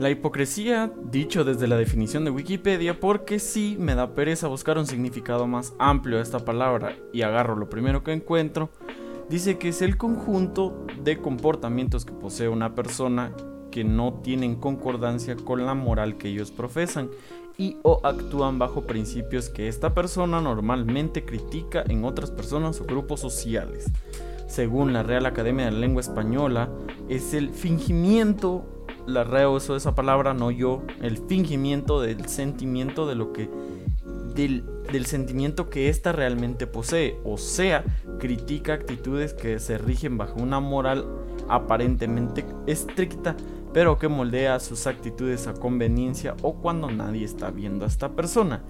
La hipocresía, dicho desde la definición de Wikipedia, porque sí me da pereza buscar un significado más amplio a esta palabra y agarro lo primero que encuentro, dice que es el conjunto de comportamientos que posee una persona que no tienen concordancia con la moral que ellos profesan y o actúan bajo principios que esta persona normalmente critica en otras personas o grupos sociales. Según la Real Academia de la Lengua Española, es el fingimiento la reuso esa palabra, no yo, el fingimiento del sentimiento de lo que del, del, sentimiento que ésta realmente posee, o sea, critica actitudes que se rigen bajo una moral aparentemente estricta, pero que moldea sus actitudes a conveniencia o cuando nadie está viendo a esta persona.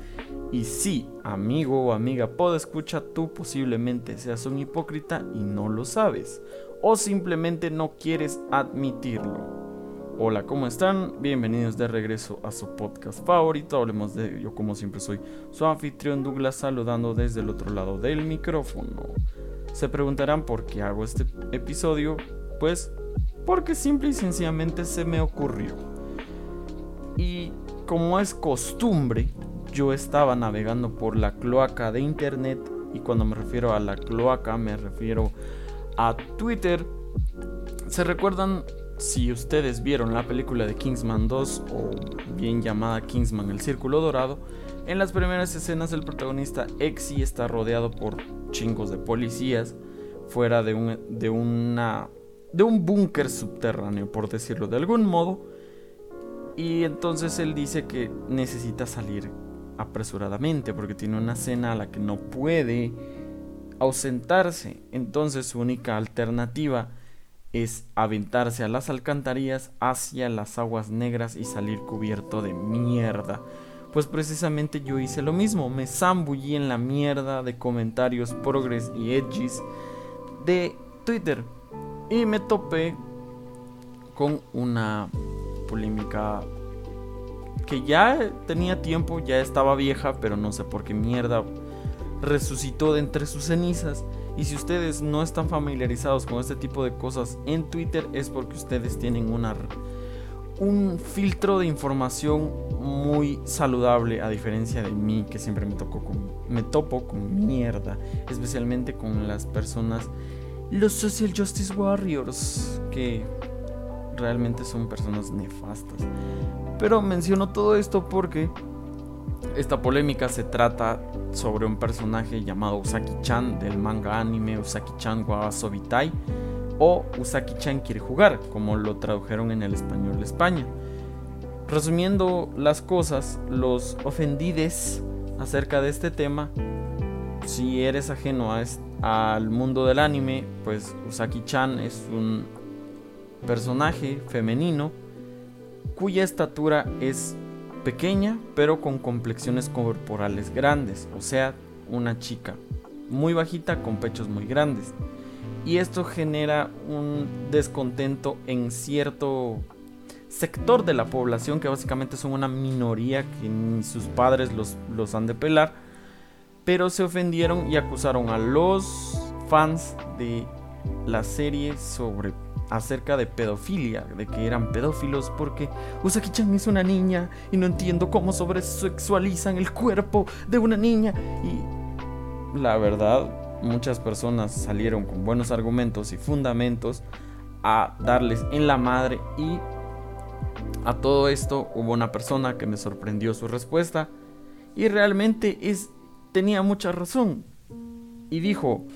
Y si, amigo o amiga, puedo escuchar, tú posiblemente seas un hipócrita y no lo sabes, o simplemente no quieres admitirlo. Hola, ¿cómo están? Bienvenidos de regreso a su podcast favorito. Hablemos de yo como siempre soy su anfitrión Douglas saludando desde el otro lado del micrófono. Se preguntarán por qué hago este episodio. Pues porque simple y sencillamente se me ocurrió. Y como es costumbre, yo estaba navegando por la cloaca de internet y cuando me refiero a la cloaca me refiero a Twitter. ¿Se recuerdan si ustedes vieron la película de Kingsman 2 o bien llamada Kingsman El Círculo Dorado, en las primeras escenas el protagonista Exy está rodeado por chingos de policías fuera de un, de una, de un búnker subterráneo, por decirlo de algún modo. Y entonces él dice que necesita salir apresuradamente porque tiene una cena a la que no puede ausentarse. Entonces su única alternativa es aventarse a las alcantarillas hacia las aguas negras y salir cubierto de mierda. Pues precisamente yo hice lo mismo, me zambullí en la mierda de comentarios progress y edgys de Twitter y me topé con una polémica que ya tenía tiempo, ya estaba vieja, pero no sé por qué mierda resucitó de entre sus cenizas y si ustedes no están familiarizados con este tipo de cosas en Twitter es porque ustedes tienen una, un filtro de información muy saludable a diferencia de mí que siempre me, tocó con, me topo con mierda, especialmente con las personas, los social justice warriors, que realmente son personas nefastas. Pero menciono todo esto porque esta polémica se trata sobre un personaje llamado Usaki-chan del manga anime Usaki-chan wa Sobitai o Usaki-chan quiere jugar, como lo tradujeron en el español de España. Resumiendo las cosas, los ofendides acerca de este tema, si eres ajeno al mundo del anime, pues Usaki-chan es un personaje femenino cuya estatura es pequeña, pero con complexiones corporales grandes, o sea, una chica muy bajita con pechos muy grandes. Y esto genera un descontento en cierto sector de la población que básicamente son una minoría que ni sus padres los, los han de pelar, pero se ofendieron y acusaron a los fans de la serie sobre acerca de pedofilia, de que eran pedófilos porque Usaki-chan es una niña y no entiendo cómo sobresexualizan el cuerpo de una niña. Y la verdad, muchas personas salieron con buenos argumentos y fundamentos a darles en la madre y a todo esto hubo una persona que me sorprendió su respuesta y realmente es tenía mucha razón y dijo,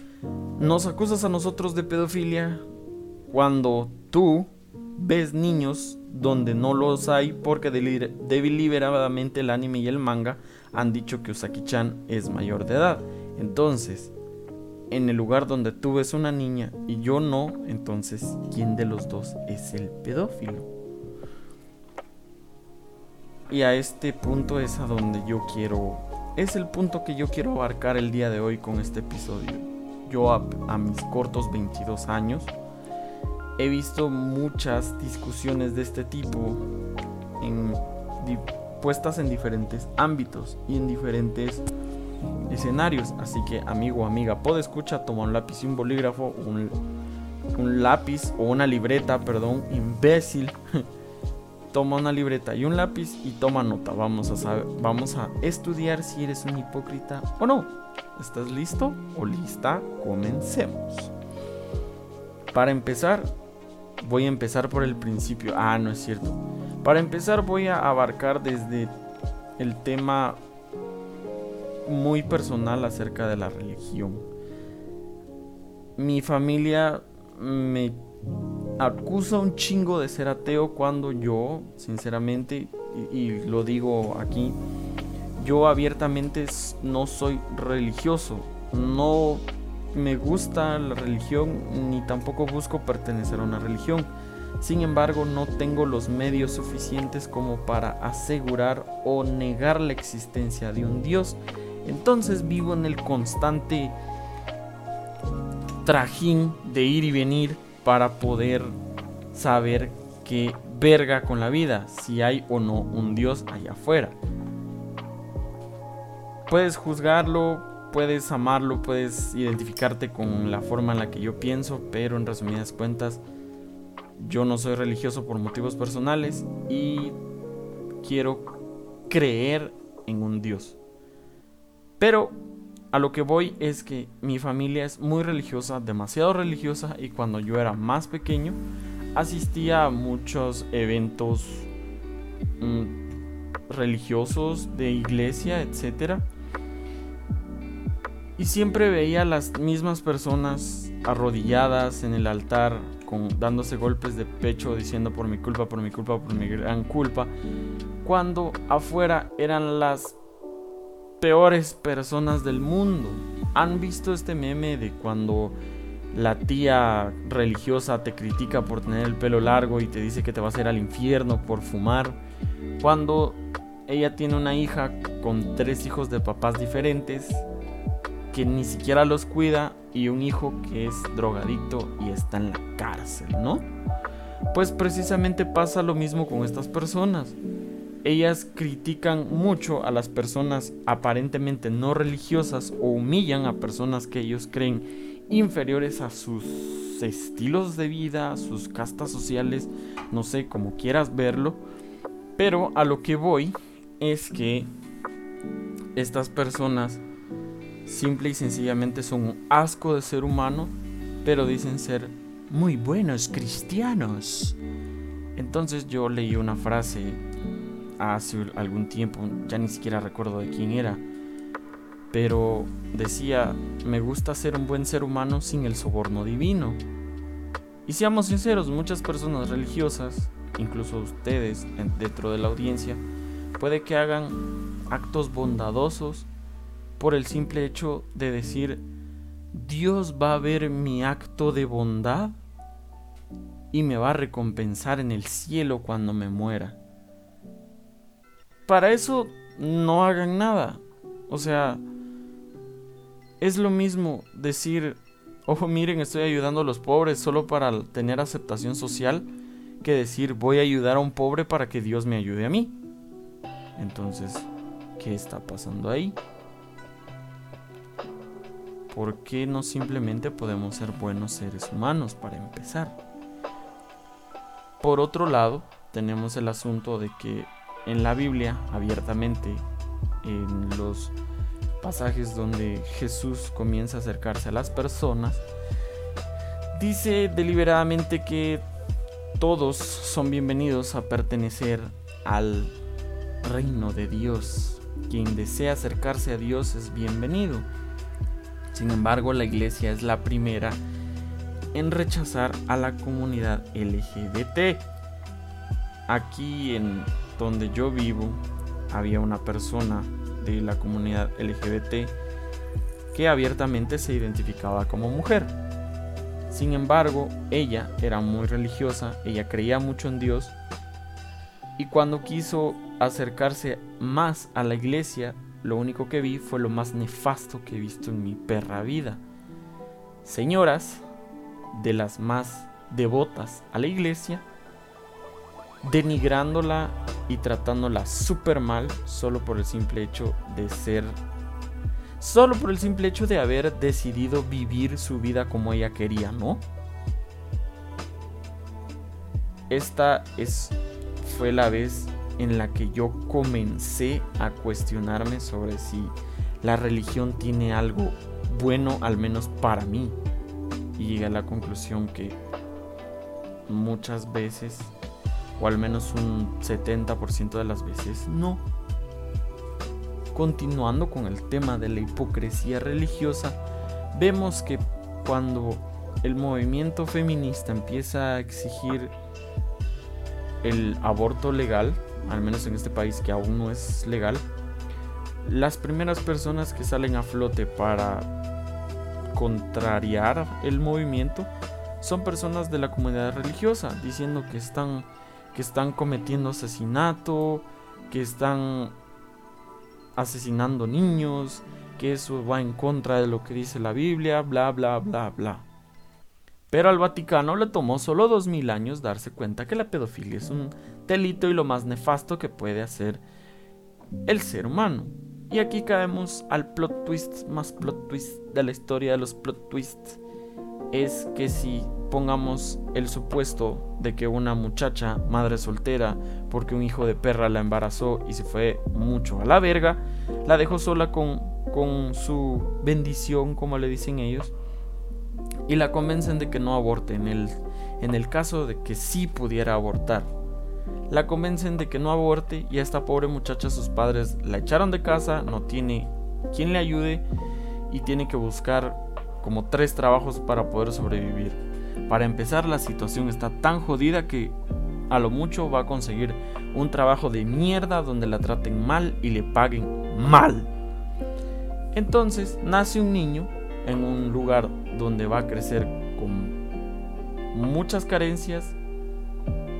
"Nos acusas a nosotros de pedofilia, cuando tú ves niños donde no los hay porque deliberadamente el anime y el manga han dicho que Usaki-chan es mayor de edad. Entonces, en el lugar donde tú ves una niña y yo no, entonces, ¿quién de los dos es el pedófilo? Y a este punto es a donde yo quiero... Es el punto que yo quiero abarcar el día de hoy con este episodio. Yo a, a mis cortos 22 años he visto muchas discusiones de este tipo puestas en diferentes ámbitos y en diferentes escenarios. Así que amigo o amiga, puede escuchar, toma un lápiz y un bolígrafo, un, un lápiz o una libreta, perdón, imbécil. toma una libreta y un lápiz y toma nota. Vamos a saber, vamos a estudiar si eres un hipócrita o no. ¿Estás listo o lista? Comencemos. Para empezar, voy a empezar por el principio. Ah, no es cierto. Para empezar voy a abarcar desde el tema muy personal acerca de la religión. Mi familia me acusa un chingo de ser ateo cuando yo, sinceramente, y, lo digo aquí, yo abiertamente no soy religioso. No me gusta la religión ni tampoco busco pertenecer a una religión. Sin embargo, no tengo los medios suficientes como para asegurar o negar la existencia de un Dios. Entonces vivo en el constante trajín de ir y venir para poder saber qué verga con la vida, si hay o no un Dios allá afuera. Puedes juzgarlo, puedes amarlo, puedes identificarte con la forma en la que yo pienso, pero en resumidas cuentas, yo no soy religioso por motivos personales y quiero creer en un Dios. Pero a lo que voy es que mi familia es muy religiosa, demasiado religiosa, y cuando yo era más pequeño asistía a muchos eventos mm, religiosos de iglesia, etc. Y siempre veía a las mismas personas arrodilladas en el altar, dándose golpes de pecho, diciendo por mi culpa, por mi culpa, por mi gran culpa, cuando afuera eran las peores personas del mundo. ¿Han visto este meme de cuando la tía religiosa te critica por tener el pelo largo y te dice que te vas a ir al infierno por fumar? Cuando ella tiene una hija con tres hijos de papás diferentes que ni siquiera los cuida y un hijo que es drogadicto y está en la cárcel, ¿no? Pues precisamente pasa lo mismo con estas personas ellas critican mucho a las personas aparentemente no religiosas o humillan a personas que ellos creen inferiores a sus estilos de vida, sus castas sociales, no sé, como quieras verlo. Pero a lo que voy es que estas personas simple y sencillamente son un asco de ser humano, pero dicen ser muy buenos cristianos. Entonces yo leí una frase hace algún tiempo, ya ni siquiera recuerdo de quién era, pero decía, me gusta ser un buen ser humano sin el soborno divino. Y seamos sinceros, muchas personas religiosas, incluso ustedes dentro de la audiencia, puede que hagan actos bondadosos por el simple hecho de decir, Dios va a ver mi acto de bondad y me va a recompensar en el cielo cuando me muera para eso no hagan nada. O sea, es lo mismo decir, ojo, miren, estoy ayudando a los pobres solo para tener aceptación social, que decir, voy a ayudar a un pobre para que Dios me ayude a mí. Entonces, ¿qué está pasando ahí? ¿Por qué no simplemente podemos ser buenos seres humanos para empezar? Por otro lado, tenemos el asunto de que en la Biblia abiertamente, en los pasajes donde Jesús comienza a acercarse a las personas, dice deliberadamente que todos son bienvenidos a pertenecer al reino de Dios. Quien desea acercarse a Dios es bienvenido. Sin embargo, la iglesia es la primera en rechazar a la comunidad LGBT. Aquí en donde yo vivo había una persona de la comunidad LGBT que abiertamente se identificaba como mujer. Sin embargo, ella era muy religiosa, ella creía mucho en Dios y cuando quiso acercarse más a la iglesia, lo único que vi fue lo más nefasto que he visto en mi perra vida. Señoras de las más devotas a la iglesia denigrándola y tratándola súper mal solo por el simple hecho de ser... Solo por el simple hecho de haber decidido vivir su vida como ella quería, ¿no? Esta es fue la vez en la que yo comencé a cuestionarme sobre si la religión tiene algo bueno, al menos para mí. Y llegué a la conclusión que muchas veces, o al menos un 70% de las veces, no. Continuando con el tema de la hipocresía religiosa, vemos que cuando el movimiento feminista empieza a exigir el aborto legal, al menos en este país que aún no es legal, las primeras personas que salen a flote para contrariar el movimiento son personas de la comunidad religiosa, diciendo que están, que están cometiendo asesinato, que están asesinando niños, que eso va en contra de lo que dice la Biblia, bla, bla, bla, bla. Pero al Vaticano le tomó solo dos mil años darse cuenta que la pedofilia es un y lo más nefasto que puede hacer el ser humano. Y aquí caemos al plot twist más plot twist de la historia de los plot twists. Es que si pongamos el supuesto de que una muchacha, madre soltera, porque un hijo de perra la embarazó y se fue mucho a la verga, la dejó sola con, con su bendición, como le dicen ellos, y la convencen de que no aborte en el, en el caso de que sí pudiera abortar. La convencen de que no aborte y a esta pobre muchacha sus padres la echaron de casa, no tiene quien le ayude y tiene que buscar como tres trabajos para poder sobrevivir. Para empezar la situación está tan jodida que a lo mucho va a conseguir un trabajo de mierda donde la traten mal y le paguen mal. Entonces nace un niño en un lugar donde va a crecer con muchas carencias,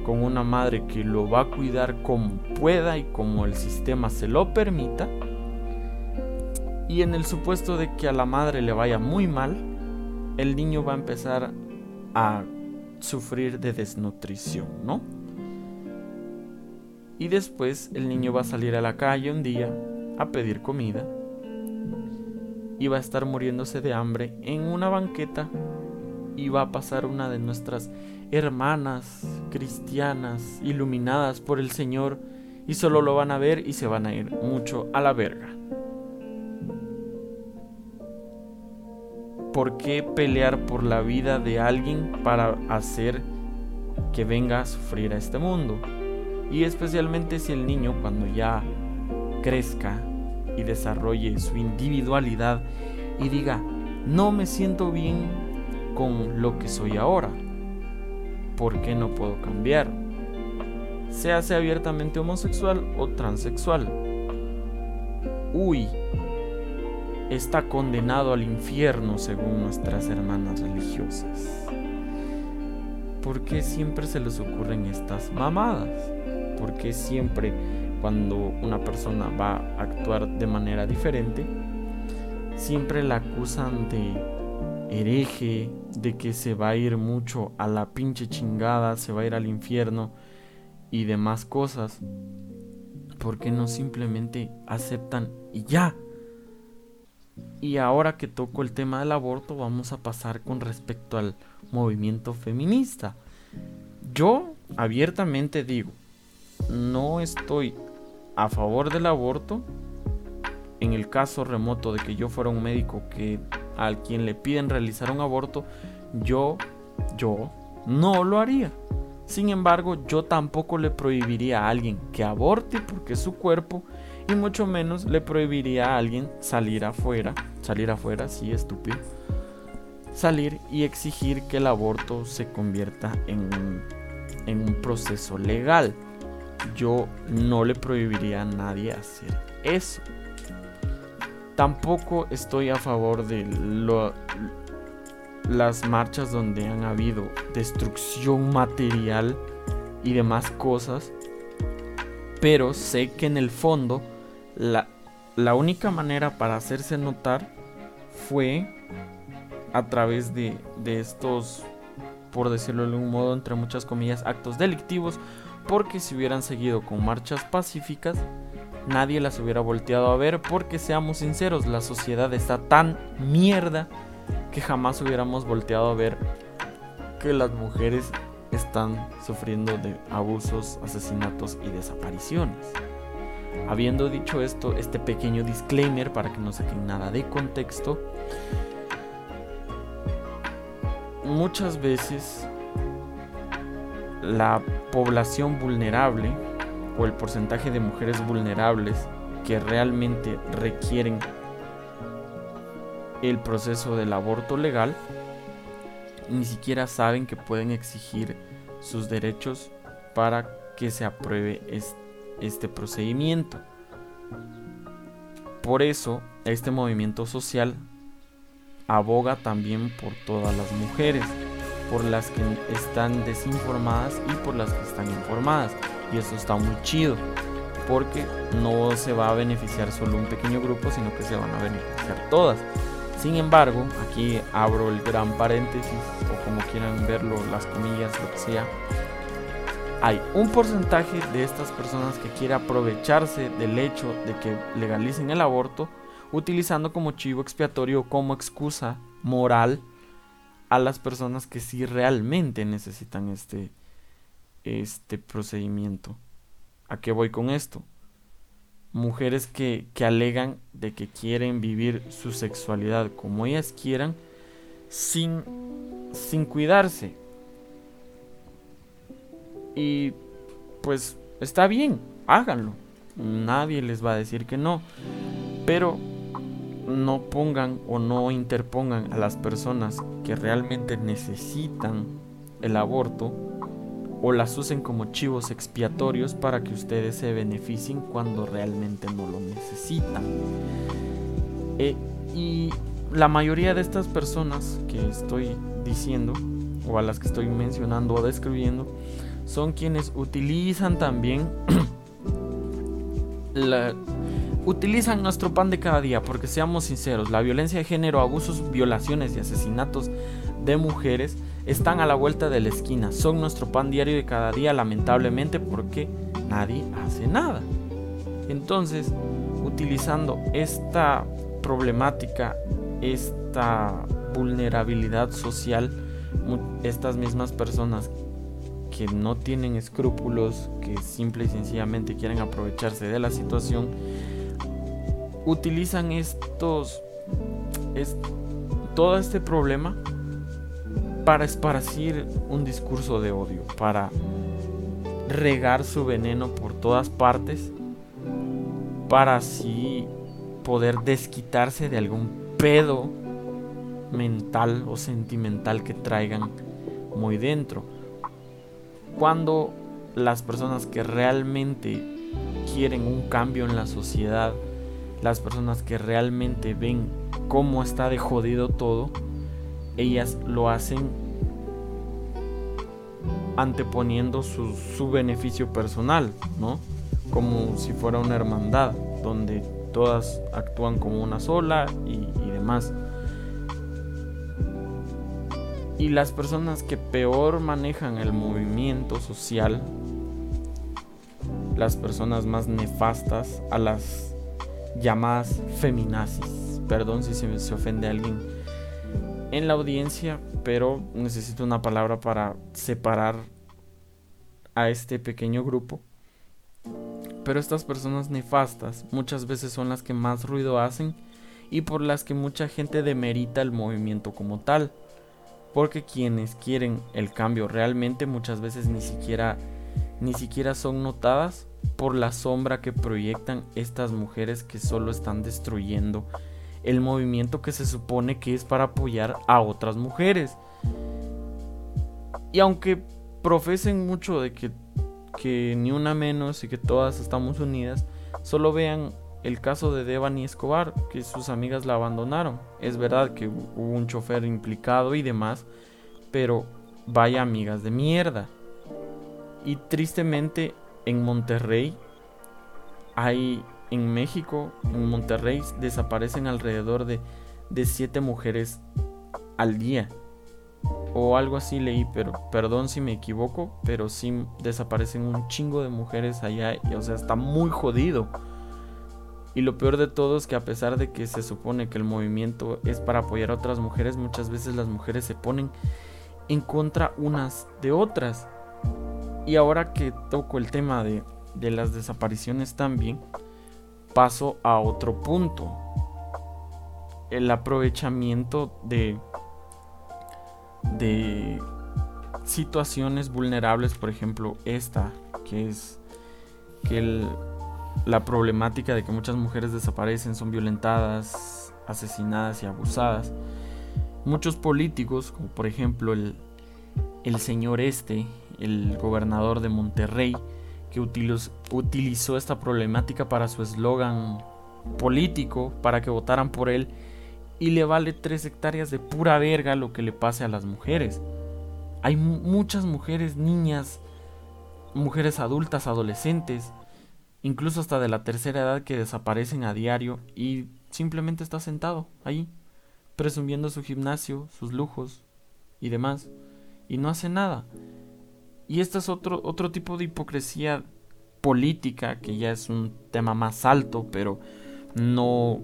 con una madre que lo va a cuidar como pueda y como el sistema se lo permita. Y en el supuesto de que a la madre le vaya muy mal, el niño va a empezar a sufrir de desnutrición, ¿no? Y después el niño va a salir a la calle un día a pedir comida y va a estar muriéndose de hambre en una banqueta y va a pasar una de nuestras hermanas cristianas iluminadas por el Señor y solo lo van a ver y se van a ir mucho a la verga. ¿Por qué pelear por la vida de alguien para hacer que venga a sufrir a este mundo? Y especialmente si el niño cuando ya crezca y desarrolle su individualidad y diga, no me siento bien con lo que soy ahora. ¿Por qué no puedo cambiar? Se hace abiertamente homosexual o transexual. Uy, está condenado al infierno según nuestras hermanas religiosas. ¿Por qué siempre se les ocurren estas mamadas? ¿Por qué siempre cuando una persona va a actuar de manera diferente, siempre la acusan de hereje, de que se va a ir mucho a la pinche chingada, se va a ir al infierno y demás cosas. ¿Por qué no simplemente aceptan y ya? Y ahora que toco el tema del aborto, vamos a pasar con respecto al movimiento feminista. Yo abiertamente digo, no estoy a favor del aborto, en el caso remoto de que yo fuera un médico que al quien le piden realizar un aborto, yo, yo no lo haría. Sin embargo, yo tampoco le prohibiría a alguien que aborte porque es su cuerpo y mucho menos le prohibiría a alguien salir afuera, salir afuera, sí, estúpido, salir y exigir que el aborto se convierta en en un proceso legal yo no le prohibiría a nadie hacer eso. Tampoco estoy a favor de las marchas donde han habido destrucción material y demás cosas. Pero sé que en el fondo la, única manera para hacerse notar fue a través de, de estos, por decirlo de un modo, entre muchas comillas, actos delictivos porque si hubieran seguido con marchas pacíficas, nadie las hubiera volteado a ver porque seamos sinceros, la sociedad está tan mierda que jamás hubiéramos volteado a ver que las mujeres están sufriendo de abusos, asesinatos y desapariciones. Habiendo dicho esto, este pequeño disclaimer para que no saquen nada de contexto, muchas veces la población vulnerable o el porcentaje de mujeres vulnerables que realmente requieren el proceso del aborto legal ni siquiera saben que pueden exigir sus derechos para que se apruebe este procedimiento. Por eso, este movimiento social aboga también por todas las mujeres, por las que están desinformadas y por las que están informadas. Y eso está muy chido, porque no se va a beneficiar solo un pequeño grupo, sino que se van a beneficiar todas. Sin embargo, aquí abro el gran paréntesis o como quieran verlo, las comillas, lo que sea. Hay un porcentaje de estas personas que quiere aprovecharse del hecho de que legalicen el aborto utilizando como chivo expiatorio como excusa moral a las personas que sí realmente necesitan este, este procedimiento. ¿A qué voy con esto? mujeres que, alegan de que quieren vivir su sexualidad como ellas quieran sin, sin cuidarse. Y pues está bien, háganlo. Nadie les va a decir que no. Pero no pongan o no interpongan a las personas que realmente necesitan el aborto o las usen como chivos expiatorios para que ustedes se beneficien cuando realmente no lo necesitan. Eh, y la mayoría de estas personas que estoy diciendo, o a las que estoy mencionando o describiendo, son quienes utilizan también utilizan nuestro pan de cada día, porque seamos sinceros, la violencia de género, abusos, violaciones y asesinatos de mujeres están a la vuelta de la esquina, son nuestro pan diario de cada día lamentablemente porque nadie hace nada. Entonces, utilizando esta problemática, esta vulnerabilidad social, estas mismas personas que no tienen escrúpulos, que simple y sencillamente quieren aprovecharse de la situación, utilizan estos, todo este problema para esparcir un discurso de odio, para regar su veneno por todas partes, para así poder desquitarse de algún pedo mental o sentimental que traigan muy dentro. Cuando las personas que realmente quieren un cambio en la sociedad, las personas que realmente ven cómo está de jodido todo, ellas lo hacen anteponiendo su, beneficio personal, ¿no? Como si fuera una hermandad, donde todas actúan como una sola y, demás. Y las personas que peor manejan el movimiento social, las personas más nefastas, a las llamadas feminazis, perdón si se, se ofende a alguien en la audiencia, pero necesito una palabra para separar a este pequeño grupo. Pero estas personas nefastas muchas veces son las que más ruido hacen y por las que mucha gente demerita el movimiento como tal. Porque quienes quieren el cambio realmente muchas veces ni siquiera ni siquiera son notadas por la sombra que proyectan estas mujeres que solo están destruyendo el movimiento que se supone que es para apoyar a otras mujeres. Y aunque profesen mucho de que, que ni una menos y que todas estamos unidas, solo vean el caso de Devani Escobar, que sus amigas la abandonaron. Es verdad que hubo un chofer implicado y demás, pero vaya amigas de mierda. Y tristemente en Monterrey hay en México, en Monterrey, desaparecen alrededor de, de siete mujeres al día. O algo así leí, pero perdón si me equivoco, pero sí desaparecen un chingo de mujeres allá. O sea, está muy jodido. Y lo peor de todo es que a pesar de que se supone que el movimiento es para apoyar a otras mujeres, muchas veces las mujeres se ponen en contra unas de otras. Y ahora que toco el tema de, de las desapariciones también, paso a otro punto. El aprovechamiento de, de situaciones vulnerables, por ejemplo, esta, que es que la problemática de que muchas mujeres desaparecen, son violentadas, asesinadas y abusadas. Muchos políticos, como por ejemplo el, el señor este, el gobernador de Monterrey, que utilizó, esta problemática para su eslogan político, para que votaran por él, y le vale tres hectáreas de pura verga lo que le pase a las mujeres. Hay muchas mujeres, niñas, mujeres adultas, adolescentes, incluso hasta de la tercera edad que desaparecen a diario y simplemente está sentado ahí, presumiendo su gimnasio, sus lujos y demás, y no hace nada. Y este es otro, otro tipo de hipocresía política, que ya es un tema más alto, pero no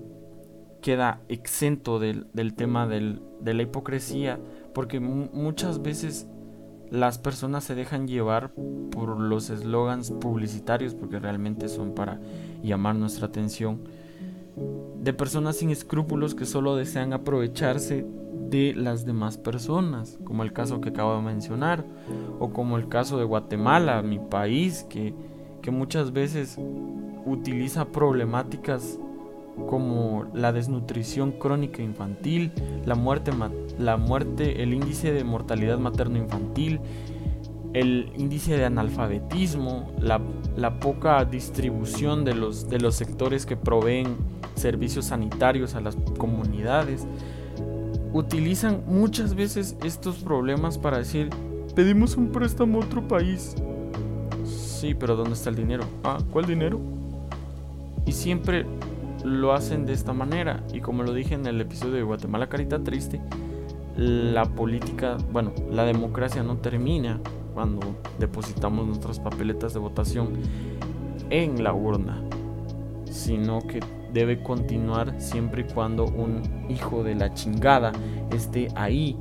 queda exento del, tema de la hipocresía porque muchas veces las personas se dejan llevar por los eslogans publicitarios porque realmente son para llamar nuestra atención de personas sin escrúpulos que solo desean aprovecharse de las demás personas, como el caso que acabo de mencionar, o como el caso de Guatemala, mi país, que, que muchas veces utiliza problemáticas como la desnutrición crónica infantil, la muerte, la muerte, el índice de mortalidad materno-infantil, el índice de analfabetismo, la, poca distribución de los, de los sectores que proveen servicios sanitarios a las comunidades. Utilizan muchas veces estos problemas para decir, pedimos un préstamo a otro país. Sí, pero ¿dónde está el dinero? Ah, ¿cuál dinero? Y siempre lo hacen de esta manera. Y como lo dije en el episodio de Guatemala Carita Triste, la política, bueno, la democracia no termina cuando depositamos nuestras papeletas de votación en la urna, sino que debe continuar siempre y cuando un hijo de la chingada esté ahí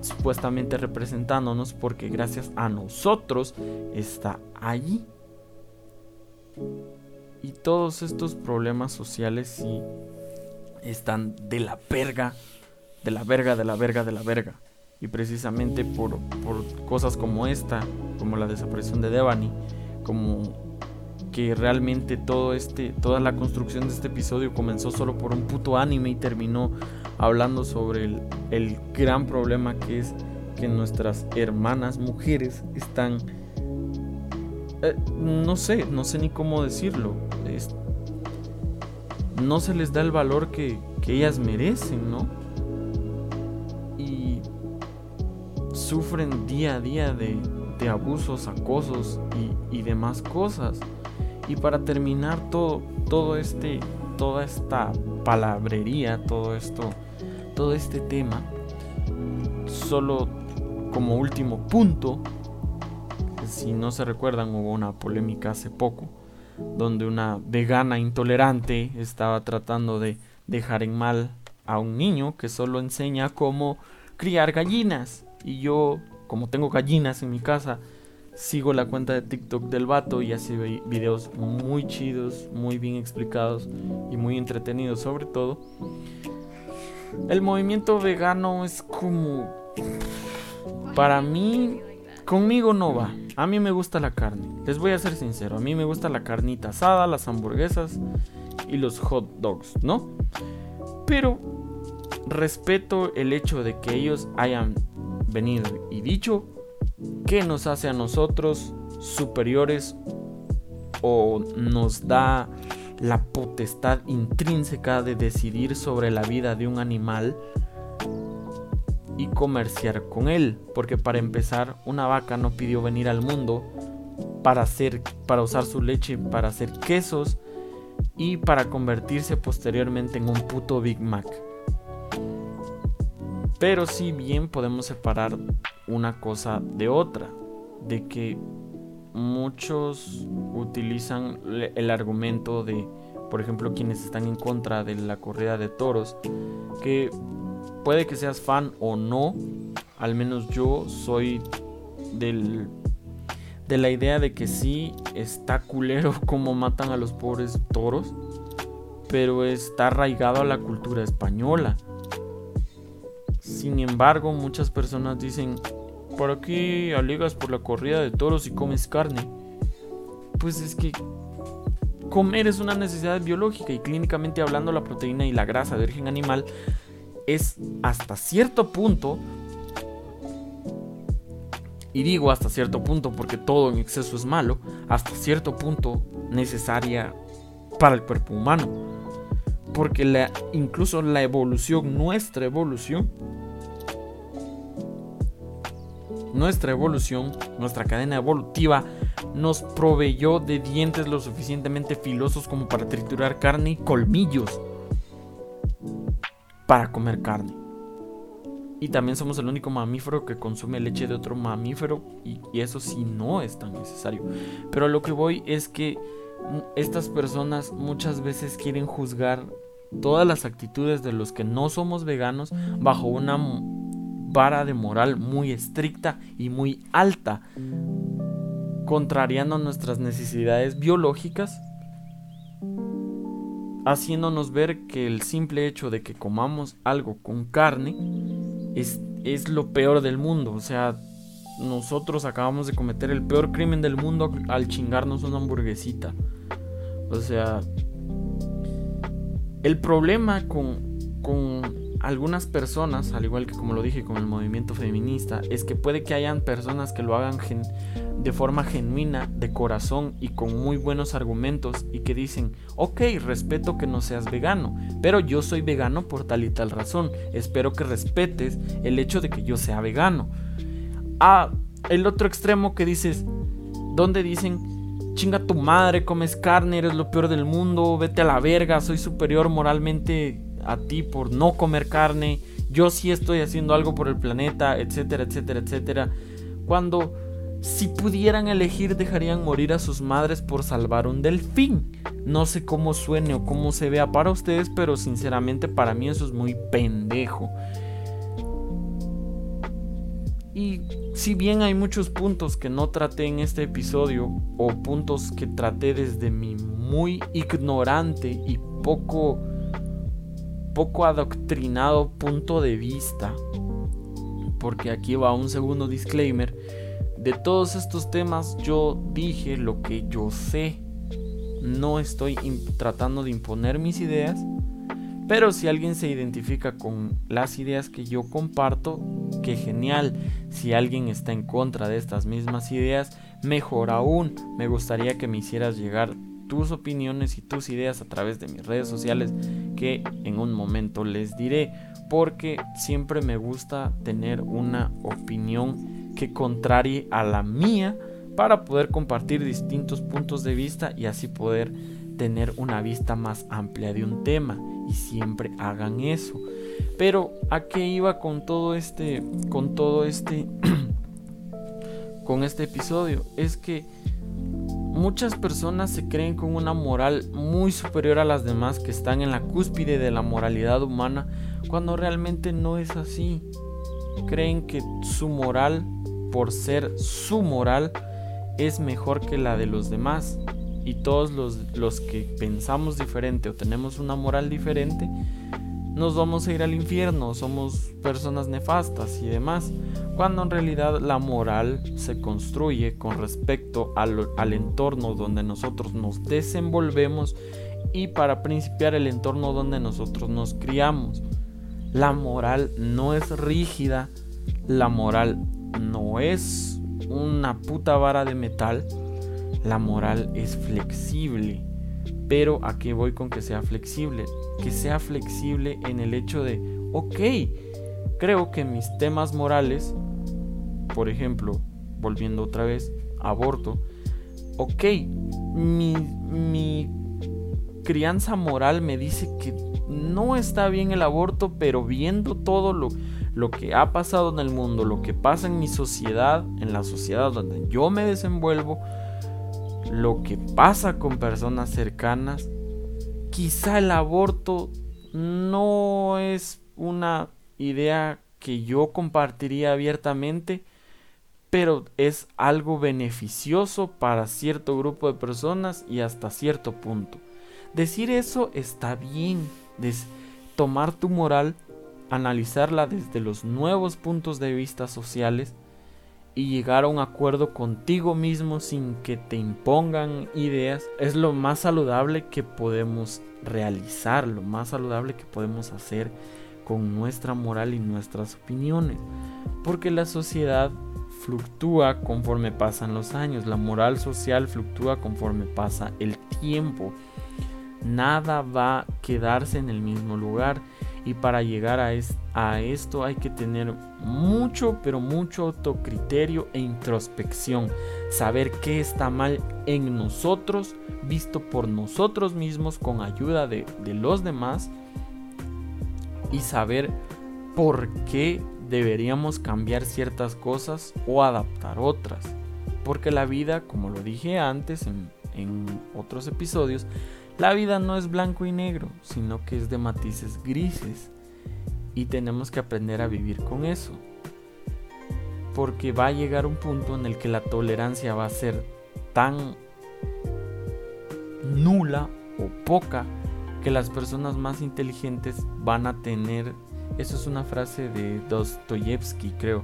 supuestamente representándonos porque gracias a nosotros está allí. Y todos estos problemas sociales sí están de la verga, de la verga, de la verga, de la verga. Y precisamente por, por cosas como esta, como la desaparición de Devani, como que realmente todo este, toda la construcción de este episodio comenzó solo por un puto anime y terminó hablando sobre el, el gran problema que es que nuestras hermanas mujeres están eh, no sé, no sé ni cómo decirlo. no se les da el valor que, ellas merecen, ¿no? Y sufren día a día de, abusos, acosos y, demás cosas. Y para terminar todo, todo este, toda esta palabrería, todo esto, todo este tema, solo como último punto, si no se recuerdan, hubo una polémica hace poco donde una vegana intolerante estaba tratando de dejar en mal a un niño que solo enseña cómo criar gallinas. Y yo, como tengo gallinas en mi casa, sigo la cuenta de TikTok del vato y hace videos muy chidos, muy bien explicados y muy entretenidos sobre todo. El movimiento vegano es como... Para mí Conmigo no va. A mí me gusta la carne. Les voy a ser sincero. A mí me gusta la carnita asada, las hamburguesas y los hot dogs, ¿no? Pero respeto el hecho de que ellos hayan venido y dicho que nos hace a nosotros superiores o nos da la potestad intrínseca de decidir sobre la vida de un animal y comerciar con él, porque para empezar una vaca no pidió venir al mundo para hacer para usar su leche para hacer quesos y para convertirse posteriormente en un puto Big Mac. Pero si bien podemos separar una cosa de otra, de que muchos utilizan el argumento de, por ejemplo, quienes están en contra de la corrida de toros, que puede que seas fan o no, al menos yo soy del de la idea de que sí está culero como matan a los pobres toros, pero está arraigado a la cultura española. Sin embargo, muchas personas dicen, por aquí alegas por la corrida de toros y comes carne. Pues es que comer es una necesidad biológica y clínicamente hablando la proteína y la grasa de origen animal es hasta cierto punto y digo hasta cierto punto porque todo en exceso es malo, hasta cierto punto necesaria para el cuerpo humano. Porque incluso la evolución, nuestra evolución, nuestra evolución, nuestra cadena evolutiva, nos proveyó de dientes lo suficientemente filosos como para triturar carne y colmillos para comer carne. Y también somos el único mamífero que consume leche de otro mamífero y, eso sí no es tan necesario. Pero lo que voy es que estas personas muchas veces quieren juzgar todas las actitudes de los que no somos veganos bajo una vara de moral muy estricta y muy alta, contrariando nuestras necesidades biológicas, haciéndonos ver que el simple hecho de que comamos algo con carne es, lo peor del mundo. O sea, nosotros acabamos de cometer el peor crimen del mundo al chingarnos una hamburguesita. O sea, el problema con, con algunas personas, al igual que como lo dije con el movimiento feminista, es que puede que hayan personas que lo hagan de forma genuina, de corazón y con muy buenos argumentos y que dicen, ok, respeto que no seas vegano, pero yo soy vegano por tal y tal razón, espero que respetes el hecho de que yo sea vegano. Ah, el otro extremo que dices, donde dicen, chinga tu madre, comes carne, eres lo peor del mundo, vete a la verga, soy superior moralmente a ti por no comer carne, yo sí estoy haciendo algo por el planeta, etcétera, etcétera, etcétera. Cuando si pudieran elegir dejarían morir a sus madres por salvar un delfín. No sé cómo suene o cómo se vea para ustedes, pero sinceramente para mí eso es muy pendejo. Y si bien hay muchos puntos que no traté en este episodio, o puntos que traté desde mi muy ignorante y poco poco adoctrinado punto de vista, porque aquí va un segundo disclaimer, de todos estos temas yo dije lo que yo sé, no estoy tratando de imponer mis ideas, pero si alguien se identifica con las ideas que yo comparto, que genial. Si alguien está en contra de estas mismas ideas, mejor aún. Me gustaría que me hicieras llegar tus opiniones y tus ideas a través de mis redes sociales que en un momento les diré porque siempre me gusta tener una opinión que contrarie a la mía para poder compartir distintos puntos de vista y así poder tener una vista más amplia de un tema y siempre hagan eso. Pero a qué iba con todo este con todo este con este episodio es que Muchas personas se creen con una moral muy superior a las demás que están en la cúspide de la moralidad humana cuando realmente no es así. Creen que su moral, por ser su moral, es mejor que la de los demás. Y todos los, los que pensamos diferente o tenemos una moral diferente, nos vamos a ir al infierno, somos personas nefastas y demás, cuando en realidad la moral se construye con respecto al, al, entorno donde nosotros nos desenvolvemos y para principiar el entorno donde nosotros nos criamos. La moral no es rígida, la moral no es una puta vara de metal, la moral es flexible pero a voy con que sea flexible? Que sea flexible en el hecho de, ok, creo que mis temas morales, por ejemplo, volviendo otra vez, aborto, ok, mi, mi crianza moral me dice que no está bien el aborto, pero viendo todo lo, lo que ha pasado en el mundo, lo que pasa en mi sociedad, en la sociedad donde yo me desenvuelvo, lo que pasa con personas cercanas, quizá el aborto no es una idea que yo compartiría abiertamente, pero es algo beneficioso para cierto grupo de personas y hasta cierto punto. Decir eso está bien, tomar tu moral, analizarla desde los nuevos puntos de vista sociales y llegar a un acuerdo contigo mismo sin que te impongan ideas es lo más saludable que podemos realizar, lo más saludable que podemos hacer con nuestra moral y nuestras opiniones. Porque la sociedad fluctúa conforme pasan los años, la moral social fluctúa conforme pasa el tiempo. Nada va a quedarse en el mismo lugar y para llegar a, a esto hay que tener mucho, pero mucho autocriterio e introspección. Saber qué está mal en nosotros, visto por nosotros mismos con ayuda de, de los demás. Y saber por qué deberíamos cambiar ciertas cosas o adaptar otras. Porque la vida, como lo dije antes en, en otros episodios, la vida no es blanco y negro, sino que es de matices grises. Y tenemos que aprender a vivir con eso. Porque va a llegar un punto en el que la tolerancia va a ser tan nula o poca que las personas más inteligentes van a tener. Eso es una frase de Dostoyevsky, creo.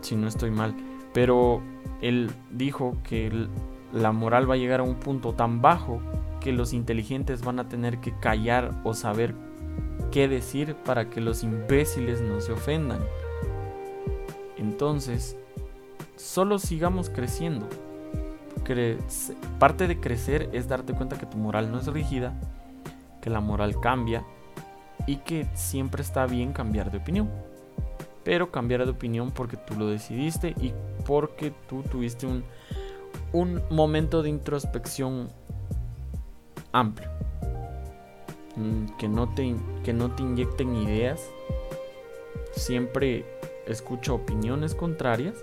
Si no estoy mal. Pero él dijo que la moral va a llegar a un punto tan bajo que los inteligentes van a tener que callar o saber qué decir para que los imbéciles no se ofendan. Entonces, solo sigamos creciendo. parte de crecer es darte cuenta que tu moral no es rígida, que la moral cambia y que siempre está bien cambiar de opinión. Pero cambiar de opinión porque tú lo decidiste y porque tú tuviste un, un momento de introspección amplio. Mm, que no te, que no te inyecten ideas. Siempre escucha opiniones contrarias.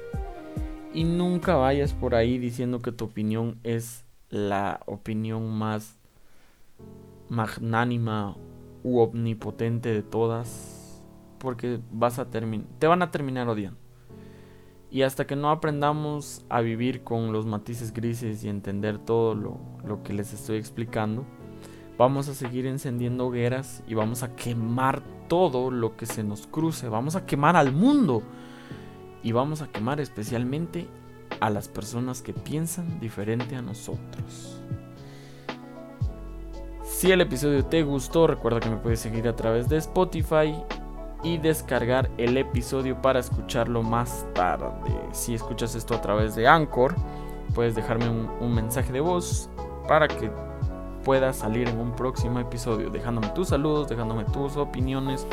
Y nunca vayas por ahí diciendo que tu opinión es la opinión más magnánima u omnipotente de todas. Porque vas a. Te van a terminar odiando. Y hasta que no aprendamos a vivir con los matices grises y entender todo lo, que les estoy explicando, vamos a seguir encendiendo hogueras y vamos a quemar todo lo que se nos cruce. Vamos a quemar al mundo. Y vamos a quemar especialmente a las personas que piensan diferente a nosotros. Si el episodio te gustó, recuerda que me puedes seguir a través de Spotify y descargar el episodio para escucharlo más tarde. Si escuchas esto a través de Anchor, puedes dejarme un, mensaje de voz para que pueda salir en un próximo episodio, dejándome tus saludos, dejándome tus opiniones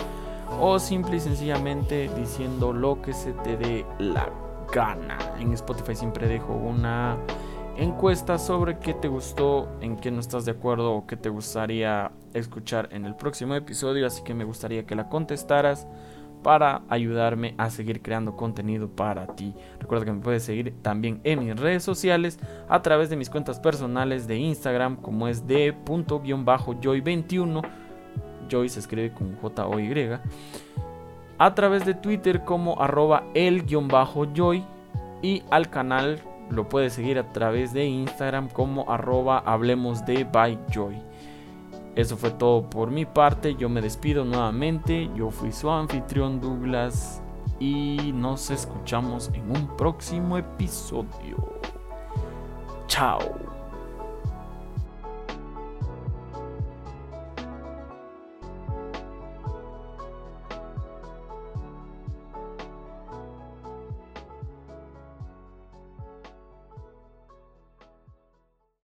o simple y sencillamente diciendo lo que se te dé la gana. En Spotify siempre dejo una encuesta sobre qué te gustó, en qué no estás de acuerdo o qué te gustaría escuchar en el próximo episodio, así que me gustaría que la contestaras para ayudarme a seguir creando contenido para ti. Recuerda que me puedes seguir también en mis redes sociales a través de mis cuentas personales de Instagram como es de joy21. Joy se escribe con J O Y. A través de Twitter como arroba el-joy y al canal lo puedes seguir a través de Instagram como arroba hablemos de. Eso fue todo por mi parte. Yo me despido nuevamente. Yo fui su anfitrión Douglas. Y nos escuchamos en un próximo episodio. Chao.